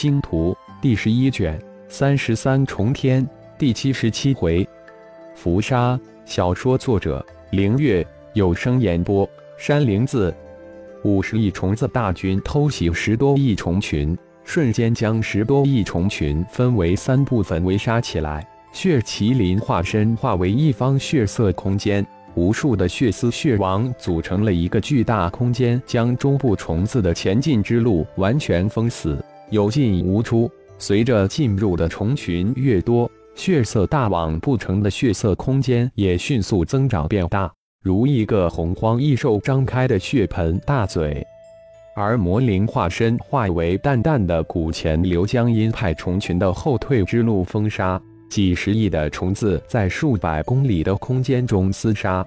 星图第十一卷三十三重天第七十七回，浮沙小说作者凌月有声演播山灵子。五十亿虫子大军偷袭十多亿虫群，瞬间将十多亿虫群分为三部分围杀起来。血麒麟化身化为一方血色空间，无数的血丝血网组成了一个巨大空间，将中部虫子的前进之路完全封死，有进无出。随着进入的虫群越多，血色大网不成的血色空间也迅速增长变大，如一个洪荒异兽张开的血盆大嘴。而魔灵化身化为淡淡的古钱流，将阴派虫群的后退之路封杀。几十亿的虫子在数百公里的空间中厮杀，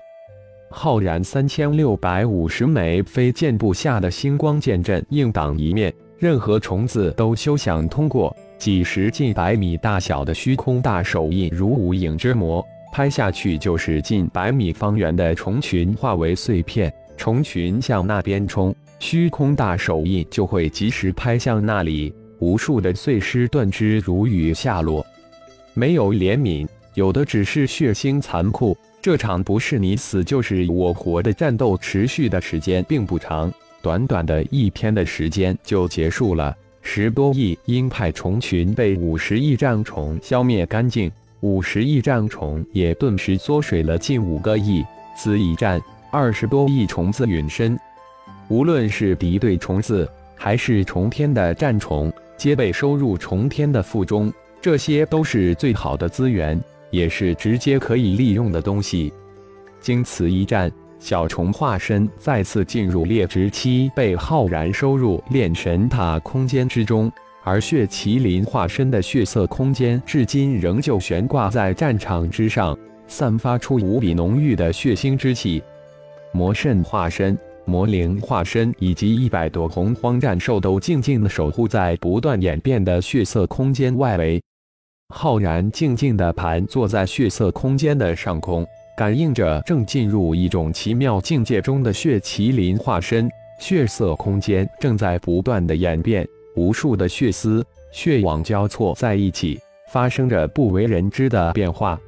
浩然三千六百五十枚飞剑布下的星光剑阵硬挡一面，任何虫子都休想通过。几十近百米大小的虚空大手印如无影之魔，拍下去就是近百米方圆的虫群化为碎片，虫群向那边冲，虚空大手印就会及时拍向那里，无数的碎尸断肢如雨下落。没有怜悯，有的只是血腥残酷。这场不是你死就是我活的战斗，持续的时间并不长，短短的一天的时间就结束了。十多亿鹰派虫群被五十亿战虫消灭干净，五十亿战虫也顿时缩水了近五个亿。此一战，二十多亿虫子陨身。无论是敌对虫子，还是重天的战虫，皆被收入重天的腹中。这些都是最好的资源，也是直接可以利用的东西。经此一战，小虫化身再次进入劣质期，被浩然收入炼神塔空间之中。而血麒麟化身的血色空间，至今仍旧悬挂在战场之上，散发出无比浓郁的血腥之气。魔圣化身、魔灵化身以及一百多洪荒战兽都静静地守护在不断演变的血色空间外围。浩然静静地盘坐在血色空间的上空，感应着正进入一种奇妙境界中的血麒麟化身。血色空间正在不断的演变，无数的血丝、血网交错在一起，发生着不为人知的变化。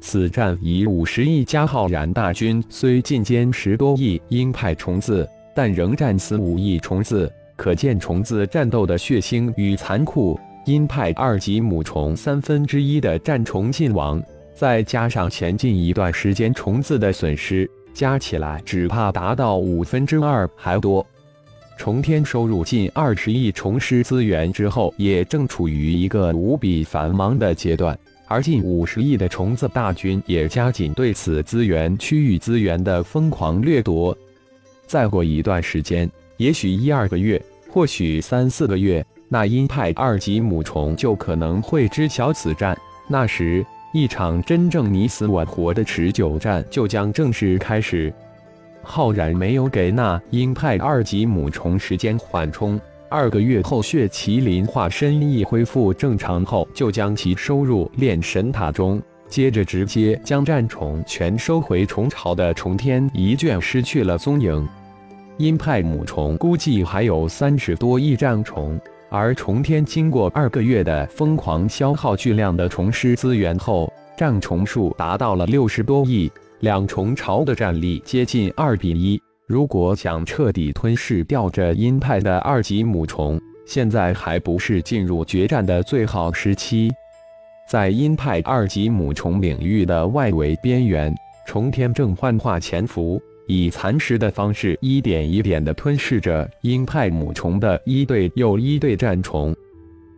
此战以五十亿加浩然大军，虽进歼十多亿鹰派虫子，但仍战死五亿虫子，可见虫子战斗的血腥与残酷。鹰派二级母虫三分之一的战虫尽亡，再加上前进一段时间虫子的损失，加起来只怕达到五分之二还多。重天收入近二十亿虫师资源之后，也正处于一个无比繁忙的阶段，而近五十亿的虫子大军也加紧对此资源区域资源的疯狂掠夺。再过一段时间，也许一二个月，或许三四个月。那阴派二级母虫就可能会知晓此战，那时一场真正你死我活的持久战就将正式开始。浩然没有给那鹰派二级母虫时间缓冲，二个月后血麒麟化身一恢复正常后，就将其收入炼神塔中，接着直接将战虫全收回虫巢的重天一卷失去了踪影。鹰派母虫估计还有三十多亿战虫。而重天经过二个月的疯狂消耗巨量的虫师资源后，战虫数达到了六十多亿，两虫巢的战力接近二比一。如果想彻底吞噬掉这阴派的二级母虫，现在还不是进入决战的最好时期。在阴派二级母虫领域的外围边缘，重天正幻化潜伏。以蚕食的方式，一点一点地吞噬着鹰派母虫的一对又一对战虫。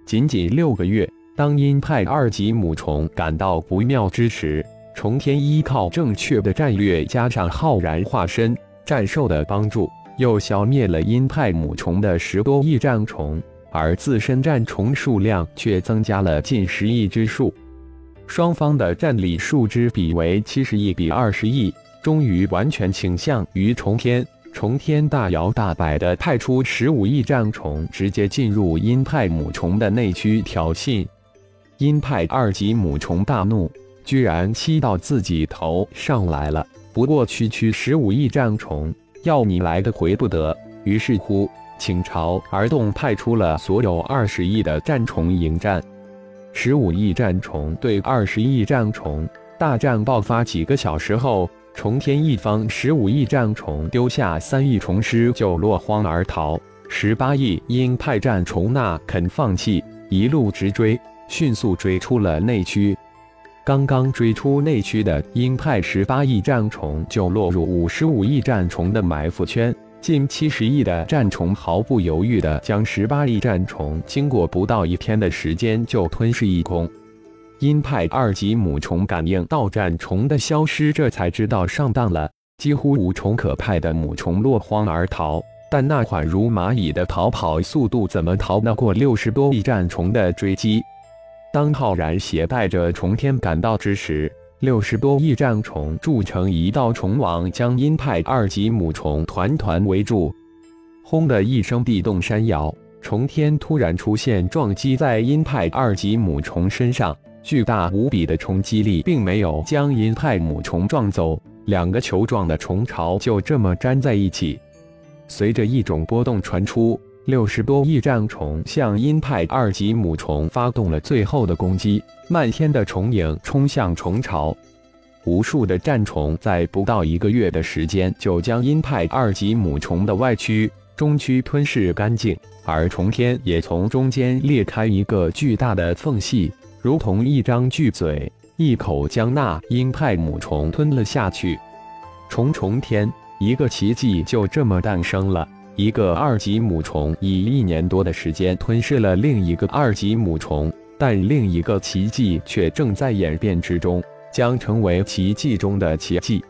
仅仅六个月，当鹰派二级母虫感到不妙之时，虫天依靠正确的战略，加上浩然化身战兽的帮助，又消灭了鹰派母虫的十多亿战虫，而自身战虫数量却增加了近十亿之数。双方的战力数之比为七十亿比二十亿。终于完全倾向于重天，重天大摇大摆地派出十五亿战虫，直接进入阴派母虫的内区挑衅。阴派二级母虫大怒，居然吸到自己头上来了。不过区区十五亿战虫，要你来的回不得。于是乎，倾巢而动，派出了所有二十亿的战虫迎战。十五亿战虫对二十亿战虫，大战爆发几个小时后，重天一方十五亿战虫丢下三亿虫师就落荒而逃。十八亿鹰派战虫那肯放弃，一路直追，迅速追出了内区。刚刚追出内区的鹰派十八亿战虫就落入五十五亿战虫的埋伏圈。近七十亿的战虫毫不犹豫地将十八亿战虫，经过不到一天的时间就吞噬一空。鹰派二级母虫感应到战虫的消失，这才知道上当了，几乎无虫可派的母虫落荒而逃。但那缓如蚂蚁的逃跑速度，怎么逃得过六十多亿战虫的追击？当浩然携带着虫天赶到之时，六十多亿战虫筑成一道虫网，将阴派二级母虫团团围住。轰的一声，地动山摇，虫天突然出现，撞击在阴派二级母虫身上。巨大无比的冲击力并没有将阴派母虫撞走，两个球状的虫巢就这么粘在一起。随着一种波动传出，六十多亿战虫向阴派二级母虫发动了最后的攻击。漫天的虫影冲向虫巢，无数的战虫在不到一个月的时间就将阴派二级母虫的外区、中区吞噬干净，而虫天也从中间裂开一个巨大的缝隙，如同一张巨嘴，一口将那阴派母虫吞了下去。虫虫天，一个奇迹就这么诞生了。一个二级母虫以一年多的时间吞噬了另一个二级母虫。但另一个奇迹却正在演变之中，将成为奇迹中的奇迹。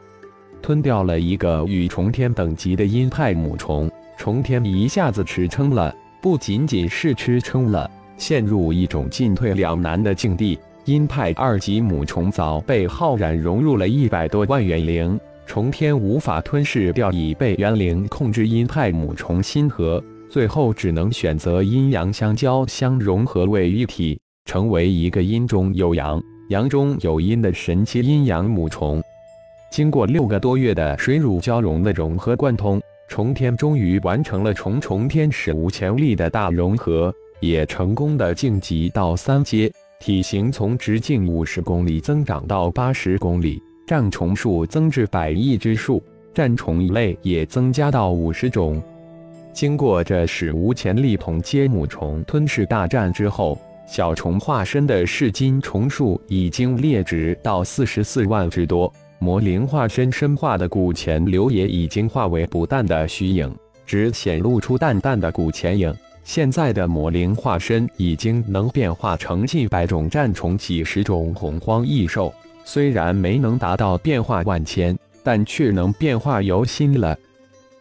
吞掉了一个与虫天等级的阴派母虫，虫天一下子吃撑了，不仅仅是吃撑了，陷入一种进退两难的境地。阴派二级母虫早被浩然融入了一百多万元灵，重天无法吞噬掉已被元灵控制阴派母虫心核，最后只能选择阴阳相交相融合为一体。成为一个阴中有阳、阳中有阴的神奇阴阳母虫。经过六个多月的水乳交融的融合贯通，重天终于完成了重重天史无前例的大融合，也成功的晋级到三阶，体型从直径五十公里增长到八十公里，战虫数增至百亿之数，战虫类也增加到五十种。经过这史无前例同阶母虫吞噬大战之后。小虫化身的噬金虫数已经列值到四十四万之多，魔灵化身身化的古钱流也已经化为不淡的虚影，只显露出淡淡的古钱影。现在的魔灵化身已经能变化成近百种战虫、几十种洪荒异兽，虽然没能达到变化万千，但却能变化由心了。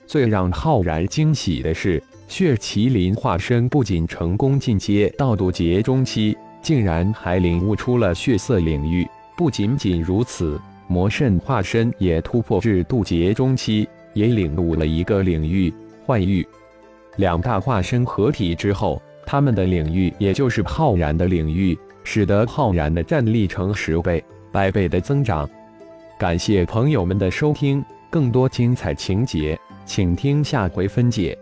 最让浩然惊喜的是。血麒麟化身不仅成功进阶到渡劫中期，竟然还领悟出了血色领域。不仅仅如此，魔圣化身也突破至渡劫中期，也领悟了一个领域——幻域。两大化身合体之后，他们的领域也就是浩然的领域，使得浩然的战力成十倍、百倍的增长。感谢朋友们的收听，更多精彩情节，请听下回分解。